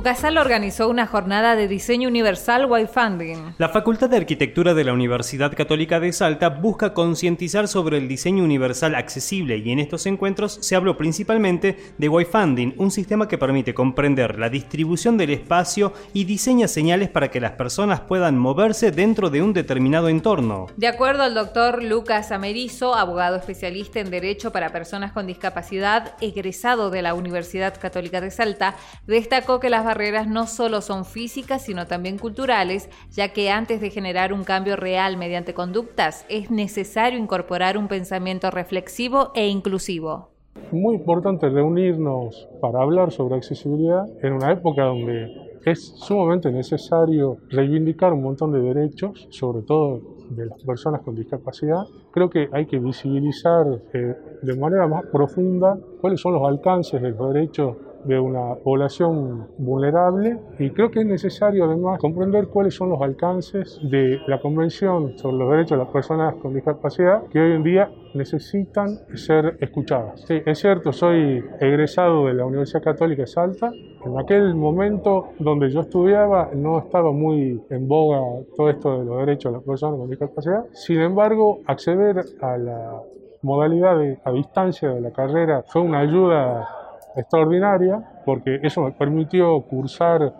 UCASAL organizó una jornada de diseño universal Funding. La Facultad de Arquitectura de la Universidad Católica de Salta busca concientizar sobre el diseño universal accesible y en estos encuentros se habló principalmente de Funding, un sistema que permite comprender la distribución del espacio y diseña señales para que las personas puedan moverse dentro de un determinado entorno. De acuerdo al doctor Lucas Amerizo, abogado especialista en Derecho para Personas con Discapacidad, egresado de la Universidad Católica de Salta, destacó que las barreras no solo son físicas, sino también culturales, ya que antes de generar un cambio real mediante conductas, es necesario incorporar un pensamiento reflexivo e inclusivo. Muy importante reunirnos para hablar sobre accesibilidad en una época donde es sumamente necesario reivindicar un montón de derechos, sobre todo de las personas con discapacidad. Creo que hay que visibilizar eh, de manera más profunda cuáles son los alcances de los derechos de una población vulnerable y creo que es necesario además comprender cuáles son los alcances de la Convención sobre los Derechos de las Personas con Discapacidad que hoy en día necesitan ser escuchadas. Sí, es cierto, soy egresado de la Universidad Católica de Salta. En aquel momento donde yo estudiaba no estaba muy en boga todo esto de los derechos de las personas con discapacidad. Sin embargo, acceder a la modalidad de, a distancia de la carrera fue una ayuda extraordinaria porque eso me permitió cursar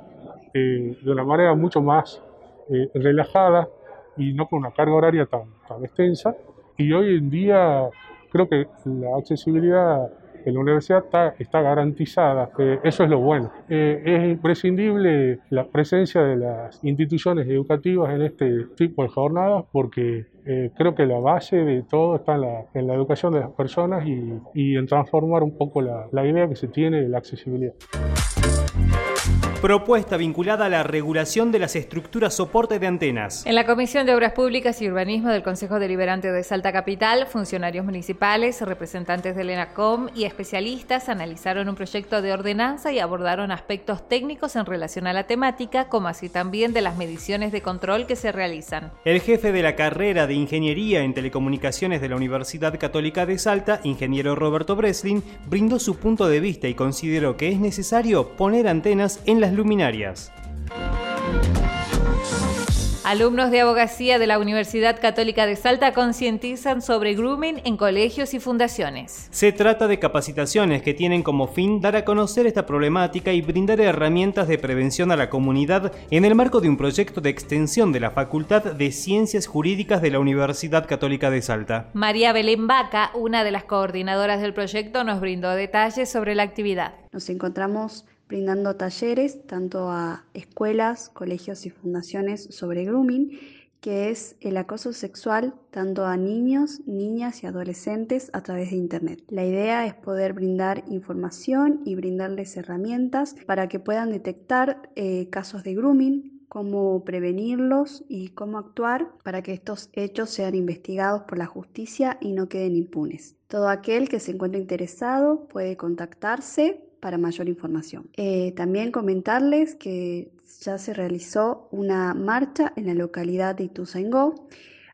eh, de una manera mucho más eh, relajada y no con una carga horaria tan, tan extensa. Y hoy en día creo que la accesibilidad en la universidad está, garantizada, eso es lo bueno. Eh, es imprescindible la presencia de las instituciones educativas en este tipo de jornadas porque eh, creo que la base de todo está en la, en la educación de las personas y, y en transformar un poco la idea que se tiene de la accesibilidad. Propuesta vinculada a la regulación de las estructuras soporte de antenas. En la Comisión de Obras Públicas y Urbanismo del Consejo Deliberante de Salta Capital, funcionarios municipales, representantes del ENACOM y especialistas analizaron un proyecto de ordenanza y abordaron aspectos técnicos en relación a la temática, como así también de las mediciones de control que se realizan. El jefe de la carrera de Ingeniería en Telecomunicaciones de la Universidad Católica de Salta, ingeniero Roberto Breslin, brindó su punto de vista y consideró que es necesario poner antenas en las luminarias. Alumnos de abogacía de la Universidad Católica de Salta concientizan sobre grooming en colegios y fundaciones. Se trata de capacitaciones que tienen como fin dar a conocer esta problemática y brindar herramientas de prevención a la comunidad en el marco de un proyecto de extensión de la Facultad de Ciencias Jurídicas de la Universidad Católica de Salta. María Belén Vaca, una de las coordinadoras del proyecto, nos brindó detalles sobre la actividad. Nos encontramos brindando talleres tanto a escuelas, colegios y fundaciones sobre grooming, que es el acoso sexual tanto a niños, niñas y adolescentes a través de Internet. La idea es poder brindar información y brindarles herramientas para que puedan detectar eh, casos de grooming, cómo prevenirlos y cómo actuar para que estos hechos sean investigados por la justicia y no queden impunes. Todo aquel que se encuentre interesado puede contactarse para mayor información. Eh, también comentarles que ya se realizó una marcha en la localidad de Ituzaingó,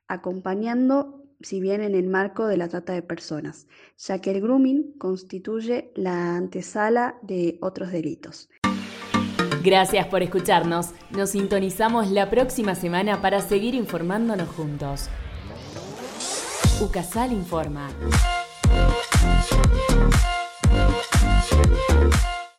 acompañando, si bien en el marco de la trata de personas, ya que el grooming constituye la antesala de otros delitos. Gracias por escucharnos. Nos sintonizamos la próxima semana para seguir informándonos juntos. UCASAL informa. Música